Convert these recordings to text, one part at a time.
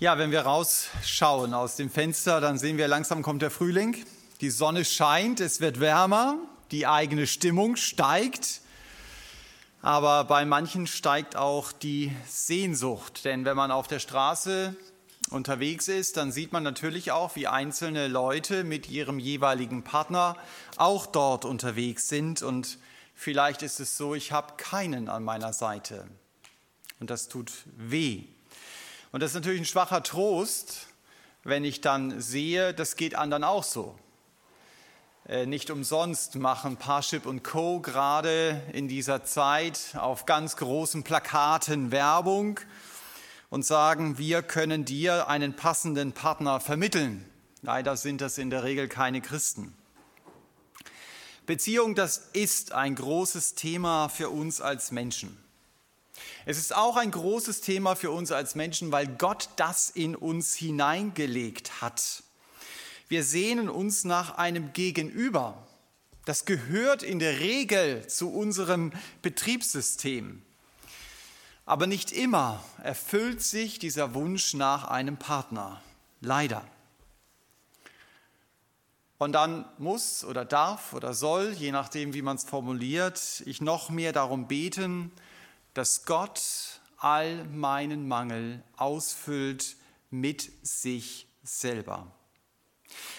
Ja, wenn wir rausschauen aus dem Fenster, dann sehen wir, langsam kommt der Frühling. Die Sonne scheint, es wird wärmer, die eigene Stimmung steigt. Aber bei manchen steigt auch die Sehnsucht. Denn wenn man auf der Straße unterwegs ist, dann sieht man natürlich auch, wie einzelne Leute mit ihrem jeweiligen Partner auch dort unterwegs sind. Und vielleicht ist es so, ich habe keinen an meiner Seite. Und das tut weh. Und das ist natürlich ein schwacher Trost, wenn ich dann sehe, das geht anderen auch so. Äh, nicht umsonst machen Parship und Co. gerade in dieser Zeit auf ganz großen Plakaten Werbung und sagen, wir können dir einen passenden Partner vermitteln. Leider sind das in der Regel keine Christen. Beziehung, das ist ein großes Thema für uns als Menschen. Es ist auch ein großes Thema für uns als Menschen, weil Gott das in uns hineingelegt hat. Wir sehnen uns nach einem Gegenüber. Das gehört in der Regel zu unserem Betriebssystem. Aber nicht immer erfüllt sich dieser Wunsch nach einem Partner. Leider. Und dann muss oder darf oder soll, je nachdem, wie man es formuliert, ich noch mehr darum beten, dass Gott all meinen Mangel ausfüllt mit sich selber.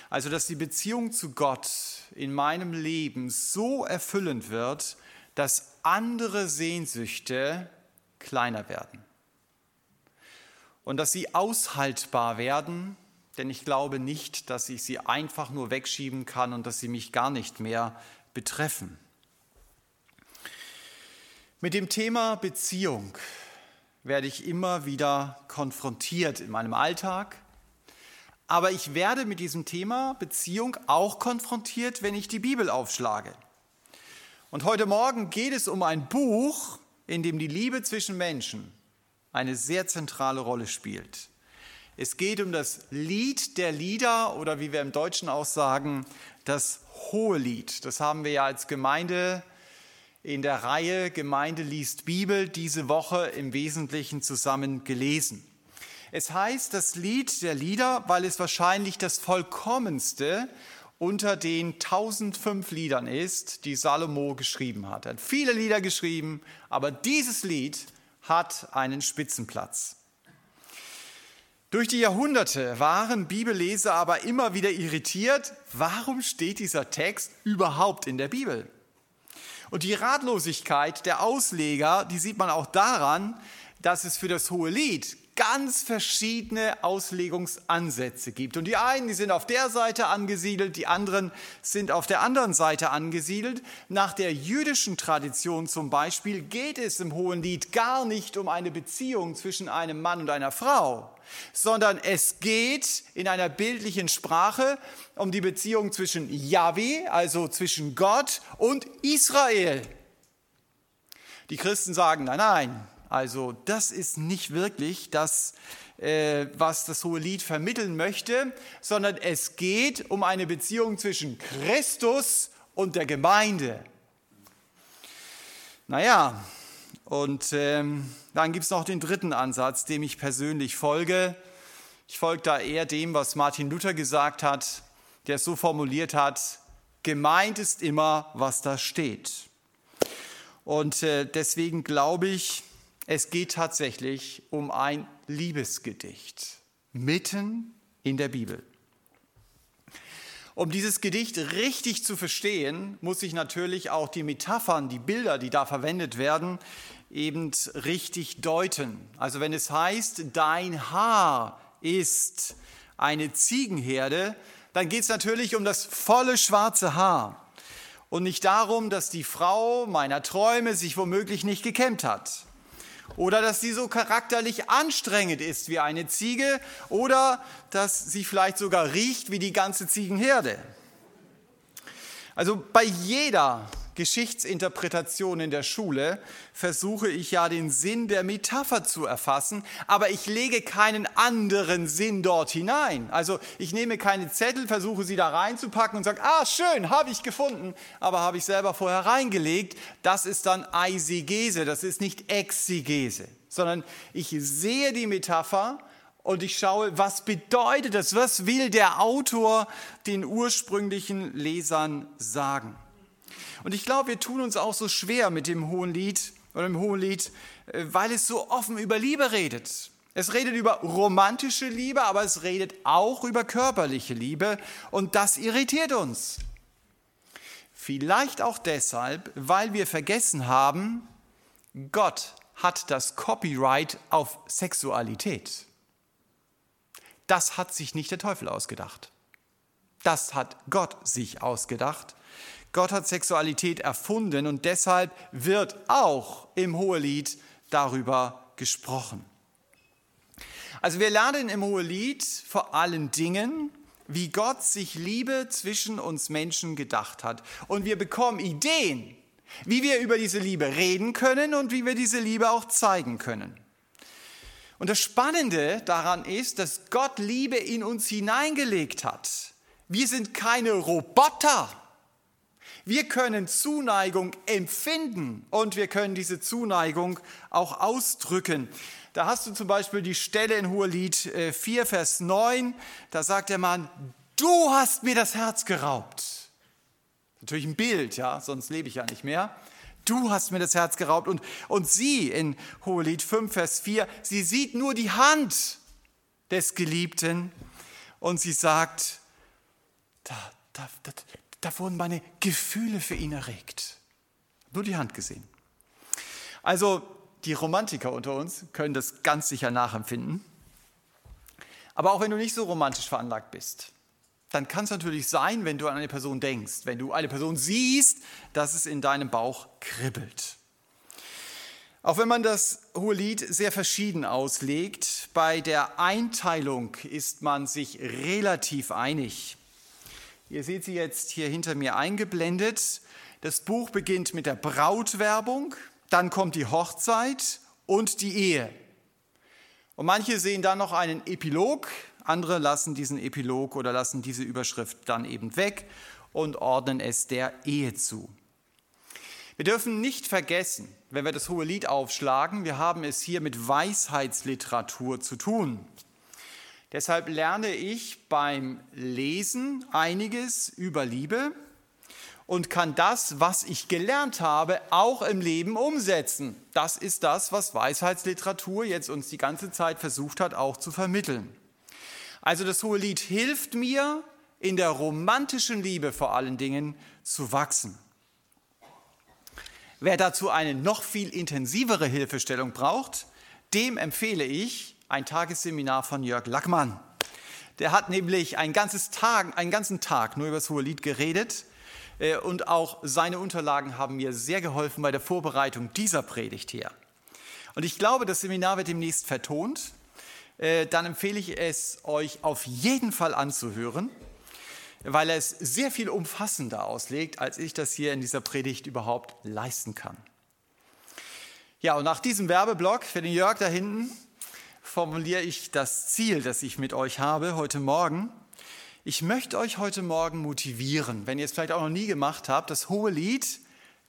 Also dass die Beziehung zu Gott in meinem Leben so erfüllend wird, dass andere Sehnsüchte kleiner werden. Und dass sie aushaltbar werden, denn ich glaube nicht, dass ich sie einfach nur wegschieben kann und dass sie mich gar nicht mehr betreffen. Mit dem Thema Beziehung werde ich immer wieder konfrontiert in meinem Alltag. Aber ich werde mit diesem Thema Beziehung auch konfrontiert, wenn ich die Bibel aufschlage. Und heute Morgen geht es um ein Buch, in dem die Liebe zwischen Menschen eine sehr zentrale Rolle spielt. Es geht um das Lied der Lieder oder wie wir im Deutschen auch sagen, das hohe Lied. Das haben wir ja als Gemeinde in der Reihe Gemeinde liest Bibel diese Woche im Wesentlichen zusammen gelesen. Es heißt das Lied der Lieder, weil es wahrscheinlich das vollkommenste unter den 1005 Liedern ist, die Salomo geschrieben hat. Er hat viele Lieder geschrieben, aber dieses Lied hat einen Spitzenplatz. Durch die Jahrhunderte waren Bibelleser aber immer wieder irritiert, warum steht dieser Text überhaupt in der Bibel? Und die Ratlosigkeit der Ausleger, die sieht man auch daran, dass es für das Hohe Lied ganz verschiedene Auslegungsansätze gibt. Und die einen, die sind auf der Seite angesiedelt, die anderen sind auf der anderen Seite angesiedelt. Nach der jüdischen Tradition zum Beispiel geht es im Hohen Lied gar nicht um eine Beziehung zwischen einem Mann und einer Frau, sondern es geht in einer bildlichen Sprache um die Beziehung zwischen Yahweh, also zwischen Gott und Israel. Die Christen sagen, nein, nein, also das ist nicht wirklich das, äh, was das Hohe Lied vermitteln möchte, sondern es geht um eine Beziehung zwischen Christus und der Gemeinde. Naja, und ähm, dann gibt es noch den dritten Ansatz, dem ich persönlich folge. Ich folge da eher dem, was Martin Luther gesagt hat, der es so formuliert hat, gemeint ist immer, was da steht. Und äh, deswegen glaube ich, es geht tatsächlich um ein Liebesgedicht mitten in der Bibel. Um dieses Gedicht richtig zu verstehen, muss ich natürlich auch die Metaphern, die Bilder, die da verwendet werden, eben richtig deuten. Also wenn es heißt, dein Haar ist eine Ziegenherde, dann geht es natürlich um das volle schwarze Haar und nicht darum, dass die Frau meiner Träume sich womöglich nicht gekämmt hat oder dass sie so charakterlich anstrengend ist wie eine Ziege oder dass sie vielleicht sogar riecht wie die ganze Ziegenherde. Also bei jeder Geschichtsinterpretation in der Schule versuche ich ja den Sinn der Metapher zu erfassen, aber ich lege keinen anderen Sinn dort hinein. Also ich nehme keine Zettel, versuche sie da reinzupacken und sage, ah schön, habe ich gefunden, aber habe ich selber vorher reingelegt. Das ist dann Eisegese, das ist nicht Exegese, sondern ich sehe die Metapher und ich schaue, was bedeutet das, was will der Autor den ursprünglichen Lesern sagen. Und ich glaube, wir tun uns auch so schwer mit dem Hohen Lied oder im Hohen Lied, äh, weil es so offen über Liebe redet. Es redet über romantische Liebe, aber es redet auch über körperliche Liebe und das irritiert uns. Vielleicht auch deshalb, weil wir vergessen haben, Gott hat das Copyright auf Sexualität. Das hat sich nicht der Teufel ausgedacht. Das hat Gott sich ausgedacht. Gott hat Sexualität erfunden und deshalb wird auch im Hohelied darüber gesprochen. Also wir lernen im Hohelied vor allen Dingen, wie Gott sich Liebe zwischen uns Menschen gedacht hat. Und wir bekommen Ideen, wie wir über diese Liebe reden können und wie wir diese Liebe auch zeigen können. Und das Spannende daran ist, dass Gott Liebe in uns hineingelegt hat. Wir sind keine Roboter. Wir können Zuneigung empfinden und wir können diese Zuneigung auch ausdrücken. Da hast du zum Beispiel die Stelle in Hohelied 4, äh, Vers 9. Da sagt der Mann, du hast mir das Herz geraubt. Natürlich ein Bild, ja, sonst lebe ich ja nicht mehr. Du hast mir das Herz geraubt. Und, und sie in Hohelied 5, Vers 4, sie sieht nur die Hand des Geliebten und sie sagt, da, da, da, da wurden meine Gefühle für ihn erregt. Nur die Hand gesehen. Also die Romantiker unter uns können das ganz sicher nachempfinden. Aber auch wenn du nicht so romantisch veranlagt bist, dann kann es natürlich sein, wenn du an eine Person denkst, wenn du eine Person siehst, dass es in deinem Bauch kribbelt. Auch wenn man das Hohe Lied sehr verschieden auslegt, bei der Einteilung ist man sich relativ einig. Ihr seht sie jetzt hier hinter mir eingeblendet. Das Buch beginnt mit der Brautwerbung, dann kommt die Hochzeit und die Ehe. Und manche sehen dann noch einen Epilog, andere lassen diesen Epilog oder lassen diese Überschrift dann eben weg und ordnen es der Ehe zu. Wir dürfen nicht vergessen, wenn wir das Hohe Lied aufschlagen, wir haben es hier mit Weisheitsliteratur zu tun. Deshalb lerne ich beim Lesen einiges über Liebe und kann das, was ich gelernt habe, auch im Leben umsetzen. Das ist das, was Weisheitsliteratur jetzt uns die ganze Zeit versucht hat, auch zu vermitteln. Also das Hohe Lied hilft mir, in der romantischen Liebe vor allen Dingen zu wachsen. Wer dazu eine noch viel intensivere Hilfestellung braucht, dem empfehle ich ein Tagesseminar von Jörg Lackmann. Der hat nämlich einen, ganzes Tag, einen ganzen Tag nur über das Hohe Lied geredet äh, und auch seine Unterlagen haben mir sehr geholfen bei der Vorbereitung dieser Predigt hier. Und ich glaube, das Seminar wird demnächst vertont. Äh, dann empfehle ich es euch auf jeden Fall anzuhören, weil er es sehr viel umfassender auslegt, als ich das hier in dieser Predigt überhaupt leisten kann. Ja, und nach diesem Werbeblock für den Jörg da hinten formuliere ich das Ziel, das ich mit euch habe heute Morgen. Ich möchte euch heute Morgen motivieren, wenn ihr es vielleicht auch noch nie gemacht habt, das hohe Lied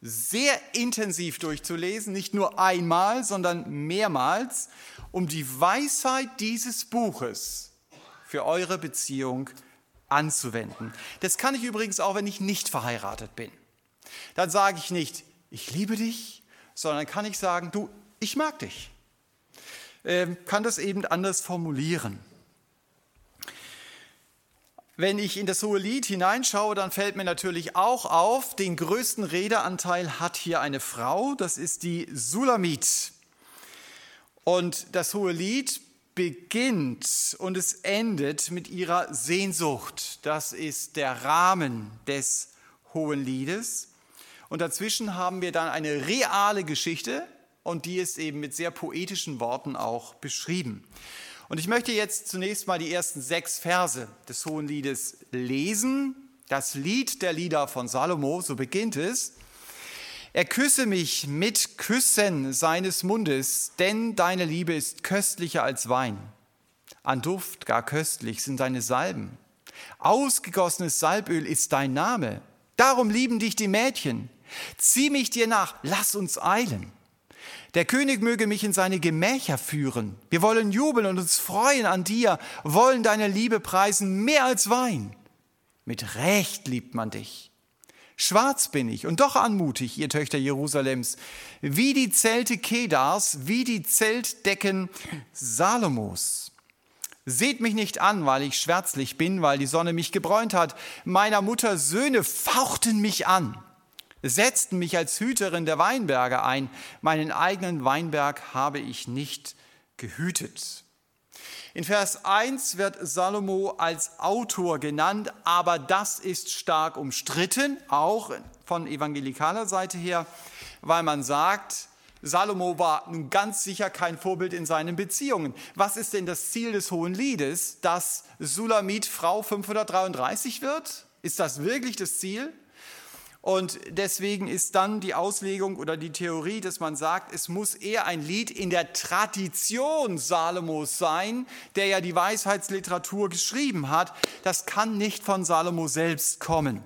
sehr intensiv durchzulesen, nicht nur einmal, sondern mehrmals, um die Weisheit dieses Buches für eure Beziehung anzuwenden. Das kann ich übrigens auch, wenn ich nicht verheiratet bin. Dann sage ich nicht, ich liebe dich, sondern kann ich sagen, du, ich mag dich. Ähm, kann das eben anders formulieren. Wenn ich in das hohe Lied hineinschaue, dann fällt mir natürlich auch auf, den größten Redeanteil hat hier eine Frau, das ist die Sulamit. Und das hohe Lied beginnt und es endet mit ihrer Sehnsucht. Das ist der Rahmen des hohen Liedes. Und dazwischen haben wir dann eine reale Geschichte und die ist eben mit sehr poetischen Worten auch beschrieben. Und ich möchte jetzt zunächst mal die ersten sechs Verse des Hohen Liedes lesen. Das Lied der Lieder von Salomo, so beginnt es. Er küsse mich mit Küssen seines Mundes, denn deine Liebe ist köstlicher als Wein. An Duft gar köstlich sind deine Salben. Ausgegossenes Salböl ist dein Name. Darum lieben dich die Mädchen. Zieh mich dir nach, lass uns eilen. Der König möge mich in seine Gemächer führen. Wir wollen jubeln und uns freuen an dir, wollen deine Liebe preisen mehr als Wein. Mit Recht liebt man dich. Schwarz bin ich und doch anmutig, ihr Töchter Jerusalems, wie die Zelte Kedars, wie die Zeltdecken Salomos. Seht mich nicht an, weil ich schwärzlich bin, weil die Sonne mich gebräunt hat. Meiner Mutter Söhne fauchten mich an, setzten mich als Hüterin der Weinberge ein. Meinen eigenen Weinberg habe ich nicht gehütet. In Vers 1 wird Salomo als Autor genannt, aber das ist stark umstritten, auch von evangelikaler Seite her, weil man sagt, Salomo war nun ganz sicher kein Vorbild in seinen Beziehungen. Was ist denn das Ziel des Hohen Liedes, dass Sulamit Frau 533 wird? Ist das wirklich das Ziel? Und deswegen ist dann die Auslegung oder die Theorie, dass man sagt, es muss eher ein Lied in der Tradition Salomos sein, der ja die Weisheitsliteratur geschrieben hat. Das kann nicht von Salomo selbst kommen.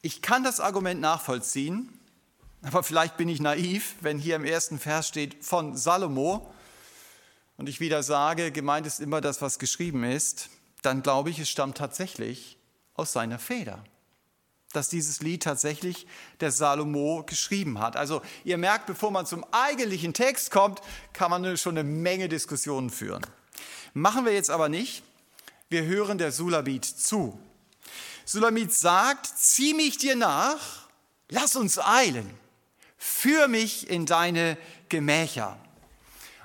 Ich kann das Argument nachvollziehen, aber vielleicht bin ich naiv, wenn hier im ersten Vers steht von Salomo und ich wieder sage, gemeint ist immer das, was geschrieben ist, dann glaube ich, es stammt tatsächlich aus seiner Feder dass dieses Lied tatsächlich der Salomo geschrieben hat. Also ihr merkt, bevor man zum eigentlichen Text kommt, kann man schon eine Menge Diskussionen führen. Machen wir jetzt aber nicht. Wir hören der Sulamit zu. Sulamit sagt, zieh mich dir nach, lass uns eilen, führ mich in deine Gemächer.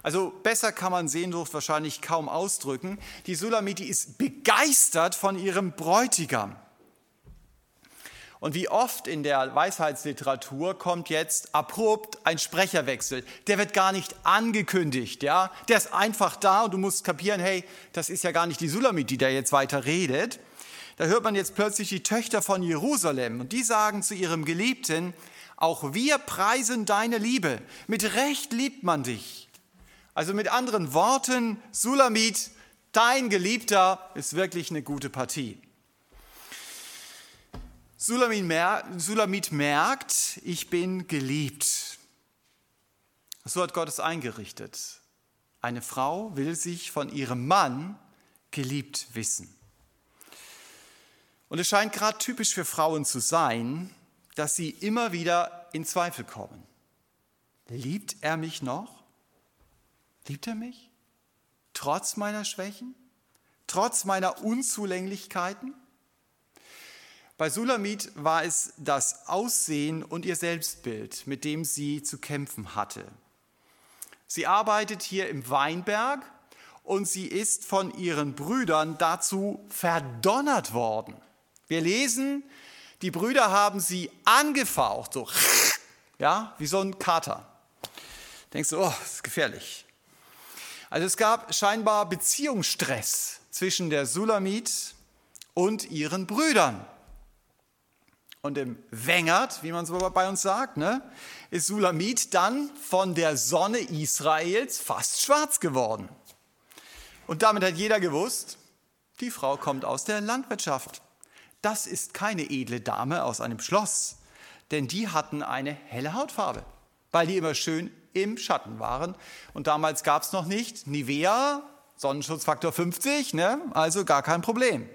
Also besser kann man Sehnsucht wahrscheinlich kaum ausdrücken. Die Sulamit die ist begeistert von ihrem Bräutigam. Und wie oft in der Weisheitsliteratur kommt jetzt abrupt ein Sprecherwechsel. Der wird gar nicht angekündigt, ja. Der ist einfach da und du musst kapieren, hey, das ist ja gar nicht die Sulamit, die da jetzt weiter redet. Da hört man jetzt plötzlich die Töchter von Jerusalem und die sagen zu ihrem Geliebten, auch wir preisen deine Liebe. Mit Recht liebt man dich. Also mit anderen Worten, Sulamit, dein Geliebter ist wirklich eine gute Partie. Sulamit merkt, ich bin geliebt. So hat Gott es eingerichtet. Eine Frau will sich von ihrem Mann geliebt wissen. Und es scheint gerade typisch für Frauen zu sein, dass sie immer wieder in Zweifel kommen. Liebt er mich noch? Liebt er mich? Trotz meiner Schwächen? Trotz meiner Unzulänglichkeiten? Bei Sulamit war es das Aussehen und ihr Selbstbild, mit dem sie zu kämpfen hatte. Sie arbeitet hier im Weinberg und sie ist von ihren Brüdern dazu verdonnert worden. Wir lesen, die Brüder haben sie angefaucht, so, ja, wie so ein Kater. Denkst du, oh, das ist gefährlich. Also es gab scheinbar Beziehungsstress zwischen der Sulamit und ihren Brüdern. Und im Wengert, wie man so bei uns sagt, ne, ist Sulamit dann von der Sonne Israels fast schwarz geworden. Und damit hat jeder gewusst, die Frau kommt aus der Landwirtschaft. Das ist keine edle Dame aus einem Schloss, denn die hatten eine helle Hautfarbe, weil die immer schön im Schatten waren. Und damals gab es noch nicht Nivea, Sonnenschutzfaktor 50, ne? also gar kein Problem.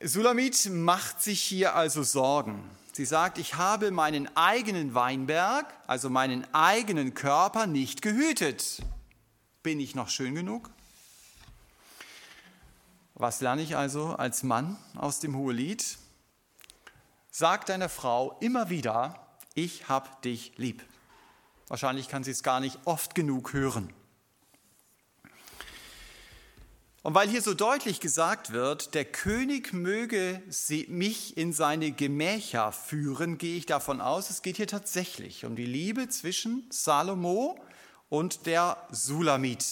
Sulamit macht sich hier also Sorgen. Sie sagt, ich habe meinen eigenen Weinberg, also meinen eigenen Körper nicht gehütet. Bin ich noch schön genug? Was lerne ich also als Mann aus dem Hohelied? Sag deiner Frau immer wieder, ich hab dich lieb. Wahrscheinlich kann sie es gar nicht oft genug hören. Und weil hier so deutlich gesagt wird, der König möge mich in seine Gemächer führen, gehe ich davon aus, es geht hier tatsächlich um die Liebe zwischen Salomo und der Sulamit.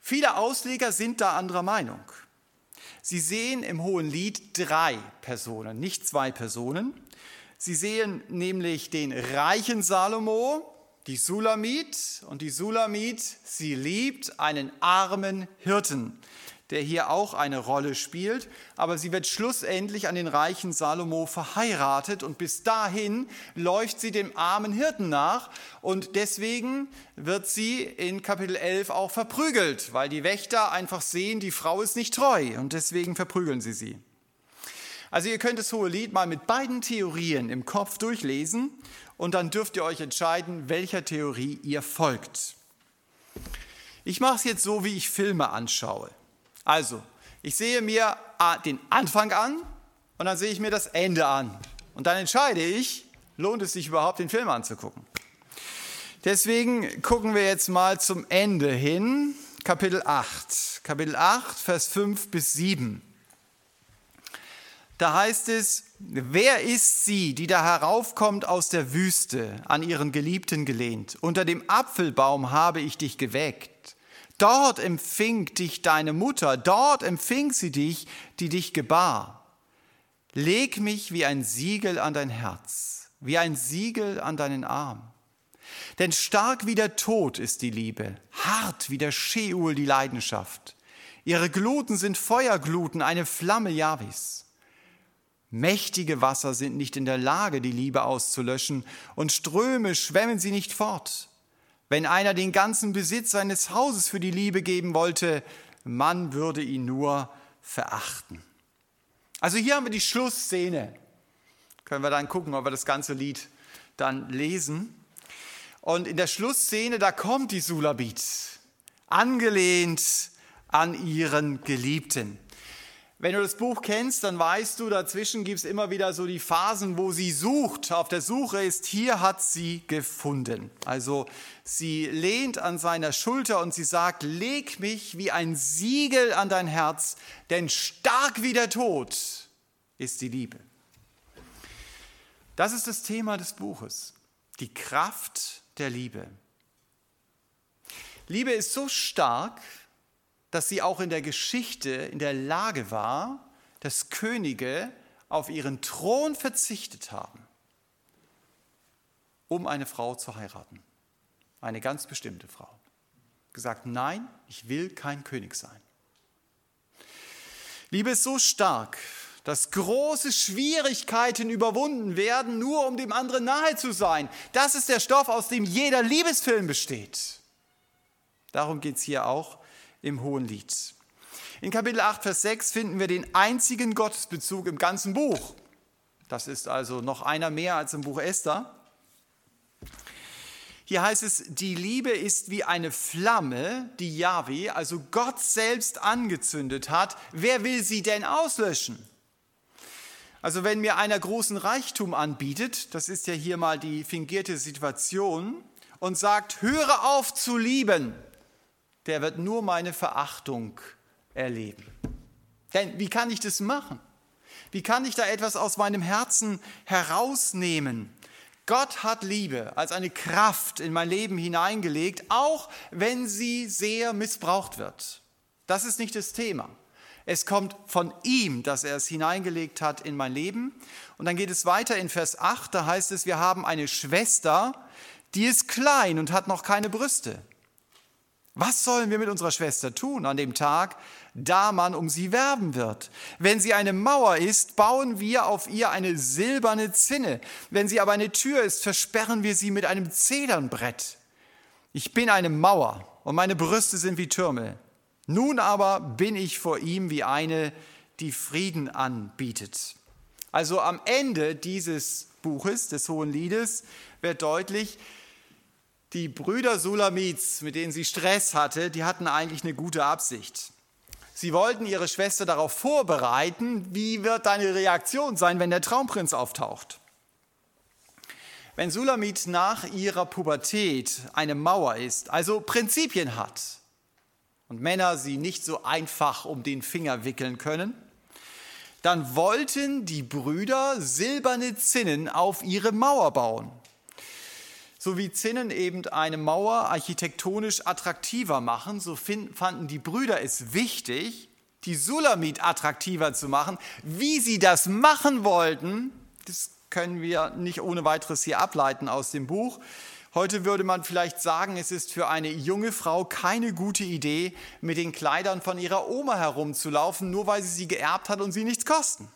Viele Ausleger sind da anderer Meinung. Sie sehen im Hohen Lied drei Personen, nicht zwei Personen. Sie sehen nämlich den reichen Salomo, die Sulamit und die Sulamit, sie liebt einen armen Hirten, der hier auch eine Rolle spielt. Aber sie wird schlussendlich an den reichen Salomo verheiratet und bis dahin läuft sie dem armen Hirten nach und deswegen wird sie in Kapitel 11 auch verprügelt, weil die Wächter einfach sehen, die Frau ist nicht treu und deswegen verprügeln sie sie. Also ihr könnt das Hohe Lied mal mit beiden Theorien im Kopf durchlesen und dann dürft ihr euch entscheiden, welcher Theorie ihr folgt. Ich mache es jetzt so, wie ich Filme anschaue. Also, ich sehe mir den Anfang an und dann sehe ich mir das Ende an. Und dann entscheide ich, lohnt es sich überhaupt, den Film anzugucken. Deswegen gucken wir jetzt mal zum Ende hin, Kapitel 8. Kapitel 8, Vers 5 bis 7. Da heißt es, wer ist sie, die da heraufkommt aus der Wüste, an ihren Geliebten gelehnt? Unter dem Apfelbaum habe ich dich geweckt. Dort empfing dich deine Mutter, dort empfing sie dich, die dich gebar. Leg mich wie ein Siegel an dein Herz, wie ein Siegel an deinen Arm. Denn stark wie der Tod ist die Liebe, hart wie der Scheol die Leidenschaft. Ihre Gluten sind Feuergluten, eine Flamme Javis. Mächtige Wasser sind nicht in der Lage, die Liebe auszulöschen, und Ströme schwemmen sie nicht fort. Wenn einer den ganzen Besitz seines Hauses für die Liebe geben wollte, man würde ihn nur verachten. Also hier haben wir die Schlussszene. Können wir dann gucken, ob wir das ganze Lied dann lesen. Und in der Schlussszene, da kommt die Sulabit, angelehnt an ihren Geliebten. Wenn du das Buch kennst, dann weißt du, dazwischen gibt es immer wieder so die Phasen, wo sie sucht, auf der Suche ist, hier hat sie gefunden. Also sie lehnt an seiner Schulter und sie sagt, leg mich wie ein Siegel an dein Herz, denn stark wie der Tod ist die Liebe. Das ist das Thema des Buches, die Kraft der Liebe. Liebe ist so stark, dass sie auch in der Geschichte in der Lage war, dass Könige auf ihren Thron verzichtet haben, um eine Frau zu heiraten. Eine ganz bestimmte Frau. Gesagt, nein, ich will kein König sein. Liebe ist so stark, dass große Schwierigkeiten überwunden werden, nur um dem anderen nahe zu sein. Das ist der Stoff, aus dem jeder Liebesfilm besteht. Darum geht es hier auch im Hohen Lied. In Kapitel 8, Vers 6 finden wir den einzigen Gottesbezug im ganzen Buch. Das ist also noch einer mehr als im Buch Esther. Hier heißt es, die Liebe ist wie eine Flamme, die Yahweh, also Gott selbst angezündet hat. Wer will sie denn auslöschen? Also wenn mir einer großen Reichtum anbietet, das ist ja hier mal die fingierte Situation, und sagt, höre auf zu lieben, der wird nur meine Verachtung erleben. Denn wie kann ich das machen? Wie kann ich da etwas aus meinem Herzen herausnehmen? Gott hat Liebe als eine Kraft in mein Leben hineingelegt, auch wenn sie sehr missbraucht wird. Das ist nicht das Thema. Es kommt von ihm, dass er es hineingelegt hat in mein Leben. Und dann geht es weiter in Vers 8, da heißt es, wir haben eine Schwester, die ist klein und hat noch keine Brüste. Was sollen wir mit unserer Schwester tun an dem Tag, da man um sie werben wird? Wenn sie eine Mauer ist, bauen wir auf ihr eine silberne Zinne. Wenn sie aber eine Tür ist, versperren wir sie mit einem Zedernbrett. Ich bin eine Mauer und meine Brüste sind wie Türme. Nun aber bin ich vor ihm wie eine, die Frieden anbietet. Also am Ende dieses Buches, des Hohen Liedes, wird deutlich, die Brüder Sulamits, mit denen sie Stress hatte, die hatten eigentlich eine gute Absicht. Sie wollten ihre Schwester darauf vorbereiten, wie wird deine Reaktion sein, wenn der Traumprinz auftaucht. Wenn Sulamit nach ihrer Pubertät eine Mauer ist, also Prinzipien hat und Männer sie nicht so einfach um den Finger wickeln können, dann wollten die Brüder silberne Zinnen auf ihre Mauer bauen so wie Zinnen eben eine Mauer architektonisch attraktiver machen, so fanden die Brüder es wichtig, die Sulamit attraktiver zu machen. Wie sie das machen wollten, das können wir nicht ohne weiteres hier ableiten aus dem Buch. Heute würde man vielleicht sagen, es ist für eine junge Frau keine gute Idee, mit den Kleidern von ihrer Oma herumzulaufen, nur weil sie sie geerbt hat und sie nichts kosten.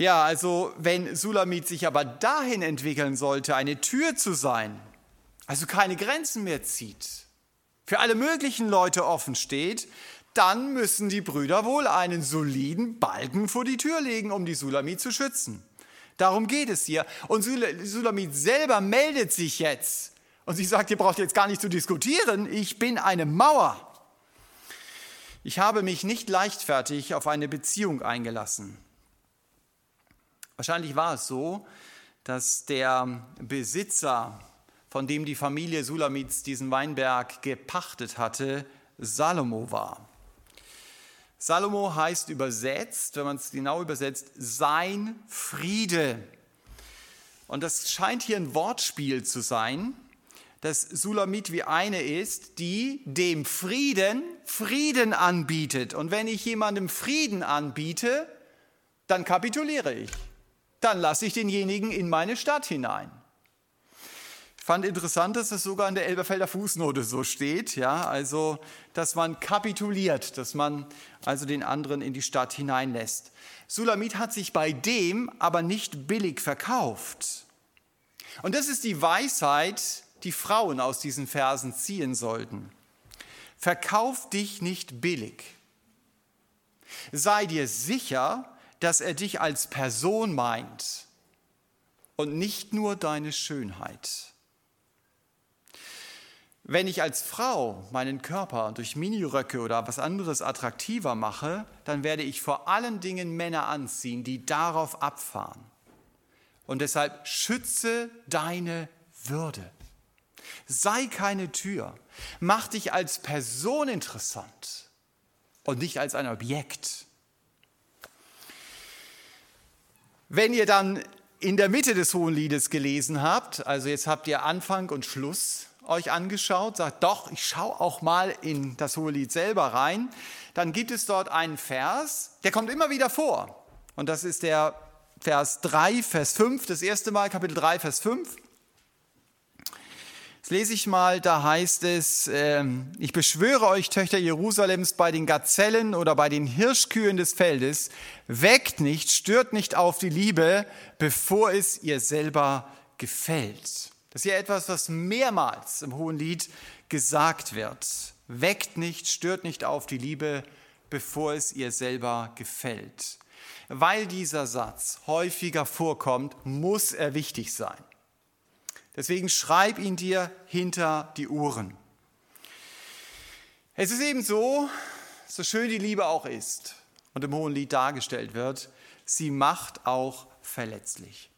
Ja, also wenn Sulamit sich aber dahin entwickeln sollte, eine Tür zu sein, also keine Grenzen mehr zieht, für alle möglichen Leute offen steht, dann müssen die Brüder wohl einen soliden Balken vor die Tür legen, um die Sulamit zu schützen. Darum geht es hier. Und Sulamit selber meldet sich jetzt. Und sie sagt, ihr braucht jetzt gar nicht zu diskutieren, ich bin eine Mauer. Ich habe mich nicht leichtfertig auf eine Beziehung eingelassen. Wahrscheinlich war es so, dass der Besitzer, von dem die Familie Sulamits diesen Weinberg gepachtet hatte, Salomo war. Salomo heißt übersetzt, wenn man es genau übersetzt, sein Friede. Und das scheint hier ein Wortspiel zu sein, dass Sulamit wie eine ist, die dem Frieden Frieden anbietet. Und wenn ich jemandem Frieden anbiete, dann kapituliere ich. Dann lasse ich denjenigen in meine Stadt hinein fand interessant, dass es sogar in der Elberfelder Fußnote so steht, ja, also, dass man kapituliert, dass man also den anderen in die Stadt hineinlässt. Sulamit hat sich bei dem aber nicht billig verkauft. Und das ist die Weisheit, die Frauen aus diesen Versen ziehen sollten. Verkauf dich nicht billig. Sei dir sicher, dass er dich als Person meint und nicht nur deine Schönheit. Wenn ich als Frau meinen Körper durch Miniröcke oder was anderes attraktiver mache, dann werde ich vor allen Dingen Männer anziehen, die darauf abfahren. Und deshalb schütze deine Würde. Sei keine Tür. Mach dich als Person interessant und nicht als ein Objekt. Wenn ihr dann in der Mitte des Hohen Liedes gelesen habt, also jetzt habt ihr Anfang und Schluss, euch angeschaut, sagt, doch, ich schaue auch mal in das Hohe Lied selber rein, dann gibt es dort einen Vers, der kommt immer wieder vor. Und das ist der Vers 3, Vers 5, das erste Mal, Kapitel 3, Vers 5. Jetzt lese ich mal, da heißt es, äh, ich beschwöre euch, Töchter Jerusalems, bei den Gazellen oder bei den Hirschkühen des Feldes, weckt nicht, stört nicht auf die Liebe, bevor es ihr selber gefällt. Das ist ja etwas, was mehrmals im Hohen Lied gesagt wird. Weckt nicht, stört nicht auf die Liebe, bevor es ihr selber gefällt. Weil dieser Satz häufiger vorkommt, muss er wichtig sein. Deswegen schreib ihn dir hinter die Uhren. Es ist eben so, so schön die Liebe auch ist und im Hohen Lied dargestellt wird, sie macht auch verletzlich.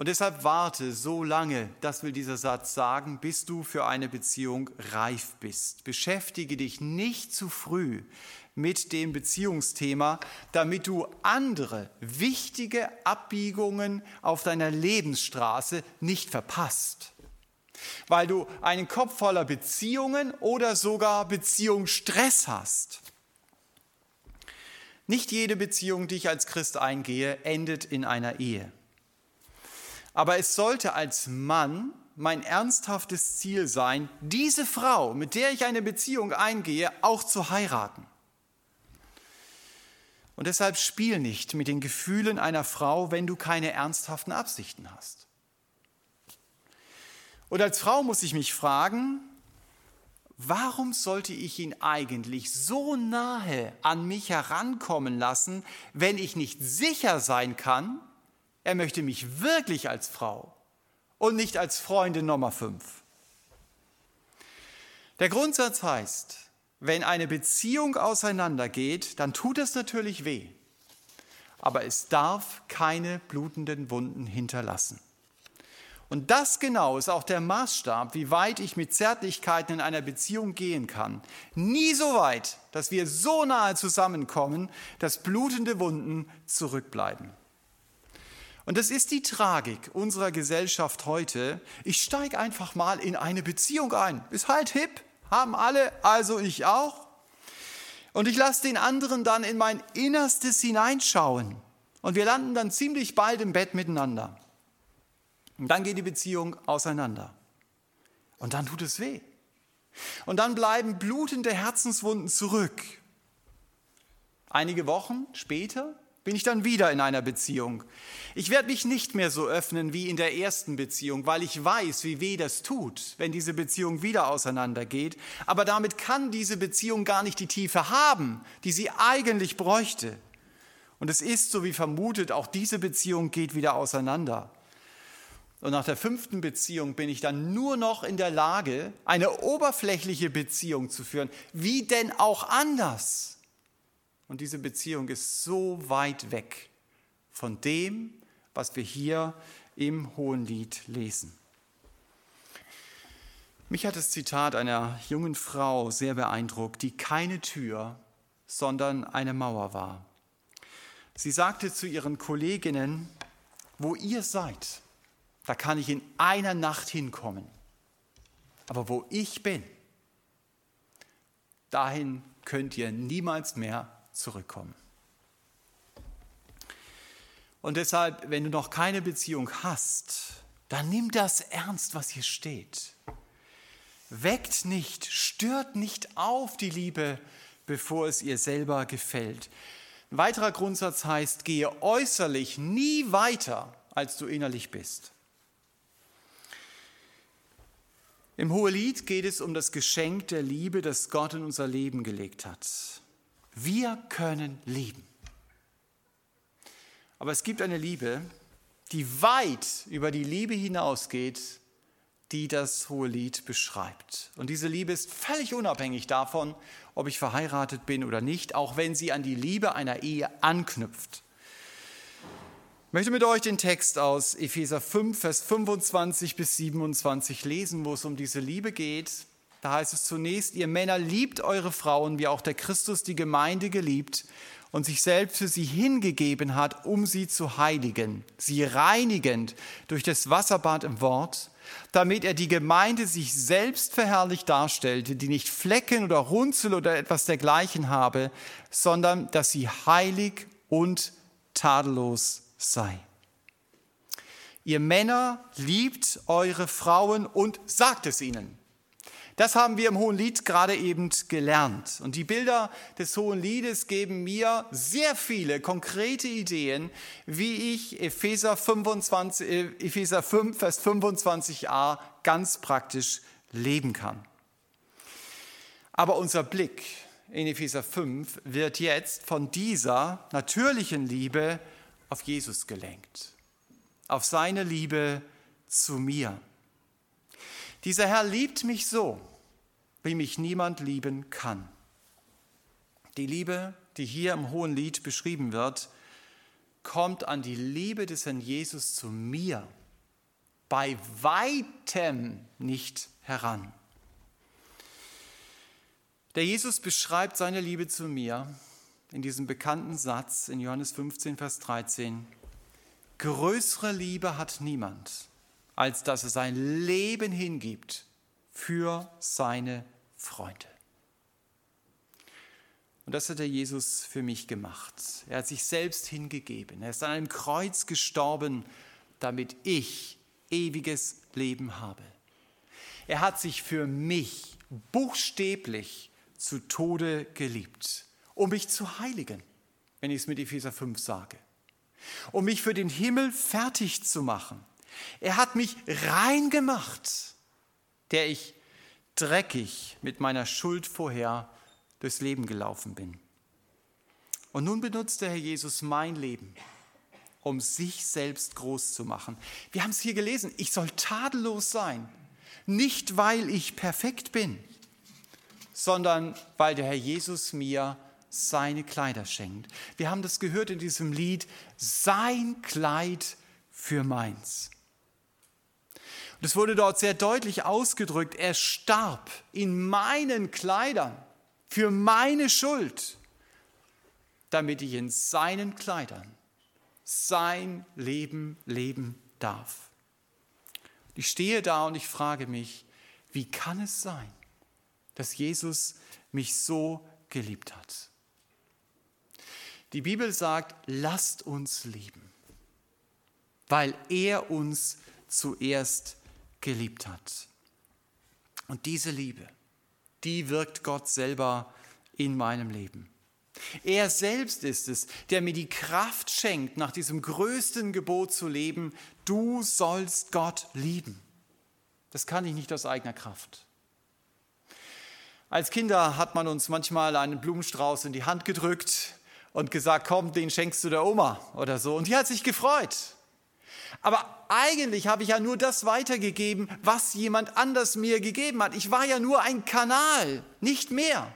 Und deshalb warte so lange, das will dieser Satz sagen, bis du für eine Beziehung reif bist. Beschäftige dich nicht zu früh mit dem Beziehungsthema, damit du andere wichtige Abbiegungen auf deiner Lebensstraße nicht verpasst. Weil du einen Kopf voller Beziehungen oder sogar Beziehungsstress hast. Nicht jede Beziehung, die ich als Christ eingehe, endet in einer Ehe. Aber es sollte als Mann mein ernsthaftes Ziel sein, diese Frau, mit der ich eine Beziehung eingehe, auch zu heiraten. Und deshalb spiel nicht mit den Gefühlen einer Frau, wenn du keine ernsthaften Absichten hast. Und als Frau muss ich mich fragen, warum sollte ich ihn eigentlich so nahe an mich herankommen lassen, wenn ich nicht sicher sein kann, er möchte mich wirklich als Frau und nicht als Freundin Nummer 5. Der Grundsatz heißt, wenn eine Beziehung auseinandergeht, dann tut es natürlich weh, aber es darf keine blutenden Wunden hinterlassen. Und das genau ist auch der Maßstab, wie weit ich mit Zärtlichkeiten in einer Beziehung gehen kann. Nie so weit, dass wir so nahe zusammenkommen, dass blutende Wunden zurückbleiben. Und das ist die Tragik unserer Gesellschaft heute. Ich steige einfach mal in eine Beziehung ein. Ist halt hip, haben alle, also ich auch. Und ich lasse den anderen dann in mein Innerstes hineinschauen. Und wir landen dann ziemlich bald im Bett miteinander. Und dann geht die Beziehung auseinander. Und dann tut es weh. Und dann bleiben blutende Herzenswunden zurück. Einige Wochen später bin ich dann wieder in einer Beziehung. Ich werde mich nicht mehr so öffnen wie in der ersten Beziehung, weil ich weiß, wie weh das tut, wenn diese Beziehung wieder auseinandergeht. Aber damit kann diese Beziehung gar nicht die Tiefe haben, die sie eigentlich bräuchte. Und es ist so wie vermutet, auch diese Beziehung geht wieder auseinander. Und nach der fünften Beziehung bin ich dann nur noch in der Lage, eine oberflächliche Beziehung zu führen. Wie denn auch anders? Und diese Beziehung ist so weit weg von dem, was wir hier im Hohen Lied lesen. Mich hat das Zitat einer jungen Frau sehr beeindruckt, die keine Tür, sondern eine Mauer war. Sie sagte zu ihren Kolleginnen, wo ihr seid, da kann ich in einer Nacht hinkommen. Aber wo ich bin, dahin könnt ihr niemals mehr zurückkommen. Und deshalb, wenn du noch keine Beziehung hast, dann nimm das ernst, was hier steht. Weckt nicht, stört nicht auf die Liebe, bevor es ihr selber gefällt. Ein weiterer Grundsatz heißt, gehe äußerlich nie weiter, als du innerlich bist. Im Hohelied geht es um das Geschenk der Liebe, das Gott in unser Leben gelegt hat. Wir können lieben. Aber es gibt eine Liebe, die weit über die Liebe hinausgeht, die das hohe Lied beschreibt. Und diese Liebe ist völlig unabhängig davon, ob ich verheiratet bin oder nicht, auch wenn sie an die Liebe einer Ehe anknüpft. Ich möchte mit euch den Text aus Epheser 5, Vers 25 bis 27 lesen, wo es um diese Liebe geht. Da heißt es zunächst, ihr Männer liebt eure Frauen, wie auch der Christus die Gemeinde geliebt und sich selbst für sie hingegeben hat, um sie zu heiligen, sie reinigend durch das Wasserbad im Wort, damit er die Gemeinde sich selbst verherrlicht darstellte, die nicht Flecken oder Runzel oder etwas dergleichen habe, sondern dass sie heilig und tadellos sei. Ihr Männer liebt eure Frauen und sagt es ihnen. Das haben wir im Hohen Lied gerade eben gelernt. Und die Bilder des Hohen Liedes geben mir sehr viele konkrete Ideen, wie ich Epheser, 25, äh, Epheser 5, Vers 25a ganz praktisch leben kann. Aber unser Blick in Epheser 5 wird jetzt von dieser natürlichen Liebe auf Jesus gelenkt, auf seine Liebe zu mir. Dieser Herr liebt mich so, wie mich niemand lieben kann. Die Liebe, die hier im Hohen Lied beschrieben wird, kommt an die Liebe des Herrn Jesus zu mir bei weitem nicht heran. Der Jesus beschreibt seine Liebe zu mir in diesem bekannten Satz in Johannes 15, Vers 13. Größere Liebe hat niemand, als dass er sein Leben hingibt für seine Freunde. Und das hat der Jesus für mich gemacht. Er hat sich selbst hingegeben. Er ist an einem Kreuz gestorben, damit ich ewiges Leben habe. Er hat sich für mich buchstäblich zu Tode geliebt, um mich zu heiligen, wenn ich es mit Epheser 5 sage, um mich für den Himmel fertig zu machen. Er hat mich rein gemacht der ich dreckig mit meiner Schuld vorher durchs Leben gelaufen bin. Und nun benutzt der Herr Jesus mein Leben, um sich selbst groß zu machen. Wir haben es hier gelesen, ich soll tadellos sein, nicht weil ich perfekt bin, sondern weil der Herr Jesus mir seine Kleider schenkt. Wir haben das gehört in diesem Lied, sein Kleid für meins. Und es wurde dort sehr deutlich ausgedrückt, er starb in meinen Kleidern für meine Schuld, damit ich in seinen Kleidern sein Leben leben darf. Ich stehe da und ich frage mich, wie kann es sein, dass Jesus mich so geliebt hat? Die Bibel sagt, lasst uns lieben, weil er uns zuerst geliebt hat. Und diese Liebe, die wirkt Gott selber in meinem Leben. Er selbst ist es, der mir die Kraft schenkt, nach diesem größten Gebot zu leben, du sollst Gott lieben. Das kann ich nicht aus eigener Kraft. Als Kinder hat man uns manchmal einen Blumenstrauß in die Hand gedrückt und gesagt, komm, den schenkst du der Oma oder so. Und die hat sich gefreut. Aber eigentlich habe ich ja nur das weitergegeben, was jemand anders mir gegeben hat. Ich war ja nur ein Kanal, nicht mehr.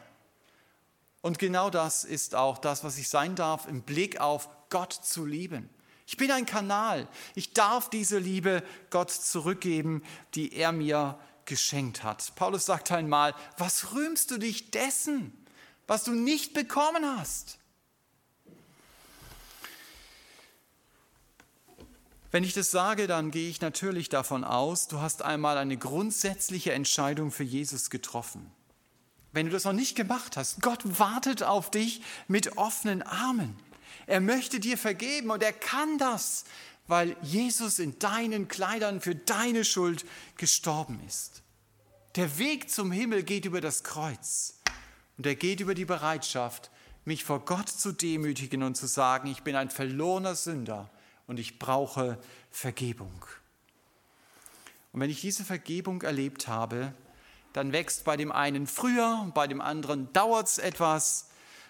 Und genau das ist auch das, was ich sein darf, im Blick auf Gott zu lieben. Ich bin ein Kanal. Ich darf diese Liebe Gott zurückgeben, die er mir geschenkt hat. Paulus sagt einmal, was rühmst du dich dessen, was du nicht bekommen hast? Wenn ich das sage, dann gehe ich natürlich davon aus, du hast einmal eine grundsätzliche Entscheidung für Jesus getroffen wenn du das noch nicht gemacht hast, Gott wartet auf dich mit offenen Armen. Er möchte dir vergeben und er kann das, weil Jesus in deinen Kleidern für deine Schuld gestorben ist. Der Weg zum Himmel geht über das Kreuz und er geht über die Bereitschaft, mich vor Gott zu demütigen und zu sagen, ich bin ein verlorener Sünder und ich brauche Vergebung. Und wenn ich diese Vergebung erlebt habe, dann wächst bei dem einen früher und bei dem anderen dauert es etwas,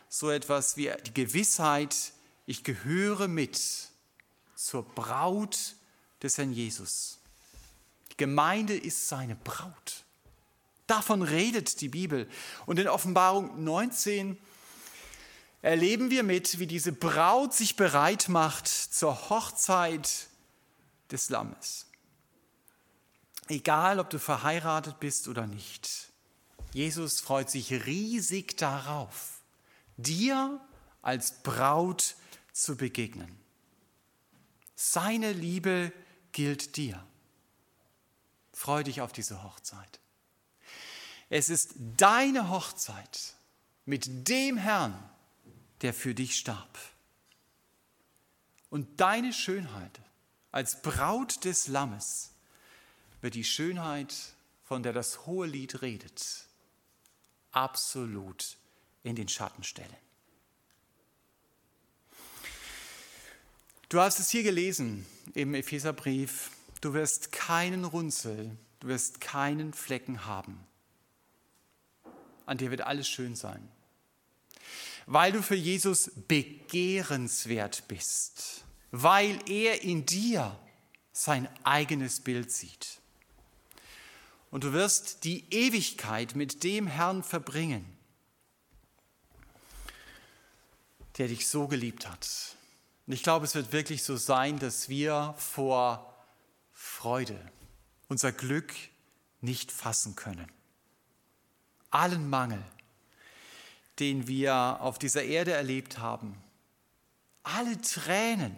so etwas wie die Gewissheit, ich gehöre mit zur Braut des Herrn Jesus. Die Gemeinde ist seine Braut. Davon redet die Bibel. Und in Offenbarung 19 erleben wir mit, wie diese Braut sich bereit macht zur Hochzeit des Lammes. Egal, ob du verheiratet bist oder nicht. Jesus freut sich riesig darauf, dir als Braut zu begegnen. Seine Liebe gilt dir. Freu dich auf diese Hochzeit. Es ist deine Hochzeit mit dem Herrn, der für dich starb. Und deine Schönheit als Braut des Lammes wird die Schönheit, von der das hohe Lied redet, absolut in den Schatten stellen. Du hast es hier gelesen im Epheserbrief. Du wirst keinen Runzel, du wirst keinen Flecken haben. An dir wird alles schön sein. Weil du für Jesus begehrenswert bist, weil er in dir sein eigenes Bild sieht und du wirst die Ewigkeit mit dem Herrn verbringen, der dich so geliebt hat. Und ich glaube, es wird wirklich so sein, dass wir vor Freude unser Glück nicht fassen können. Allen Mangel, den wir auf dieser Erde erlebt haben, alle Tränen,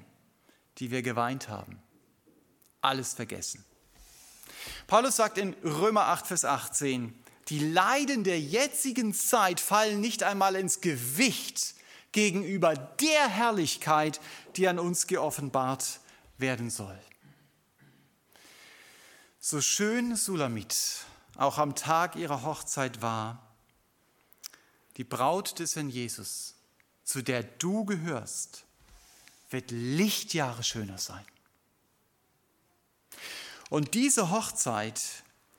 die wir geweint haben, alles vergessen. Paulus sagt in Römer 8, Vers 18, die Leiden der jetzigen Zeit fallen nicht einmal ins Gewicht gegenüber der Herrlichkeit, die an uns geoffenbart werden soll. So schön Sulamit auch am Tag ihrer Hochzeit war, die Braut des Herrn Jesus, zu der du gehörst, wird Lichtjahre schöner sein. Und diese Hochzeit,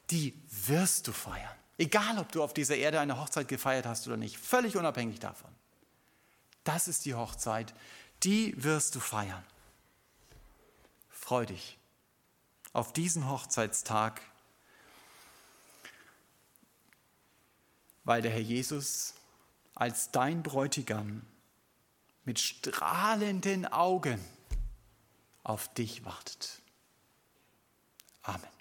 die wirst du feiern. Egal, ob du auf dieser Erde eine Hochzeit gefeiert hast oder nicht, völlig unabhängig davon. Das ist die Hochzeit, die wirst du feiern. Freu dich auf diesen Hochzeitstag, weil der Herr Jesus als dein Bräutigam mit strahlenden Augen auf dich wartet. Amen.